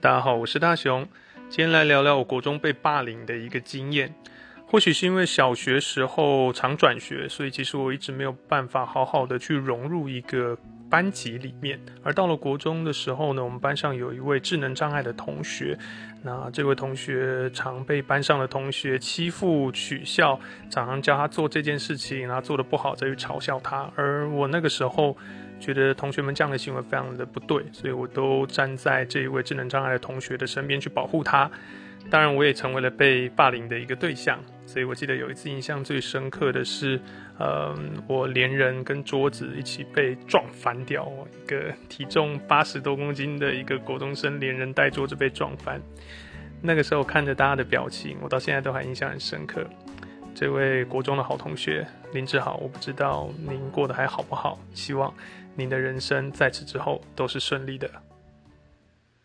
大家好，我是大雄，今天来聊聊我国中被霸凌的一个经验。或许是因为小学时候常转学，所以其实我一直没有办法好好的去融入一个班级里面。而到了国中的时候呢，我们班上有一位智能障碍的同学，那这位同学常被班上的同学欺负、取笑，常常叫他做这件事情，然后做的不好再去嘲笑他。而我那个时候。觉得同学们这样的行为非常的不对，所以我都站在这一位智能障碍的同学的身边去保护他。当然，我也成为了被霸凌的一个对象。所以我记得有一次印象最深刻的是，呃，我连人跟桌子一起被撞翻掉，一个体重八十多公斤的一个国中生连人带桌子被撞翻。那个时候看着大家的表情，我到现在都还印象很深刻。这位国中的好同学林志豪，我不知道您过得还好不好，希望您的人生在此之后都是顺利的。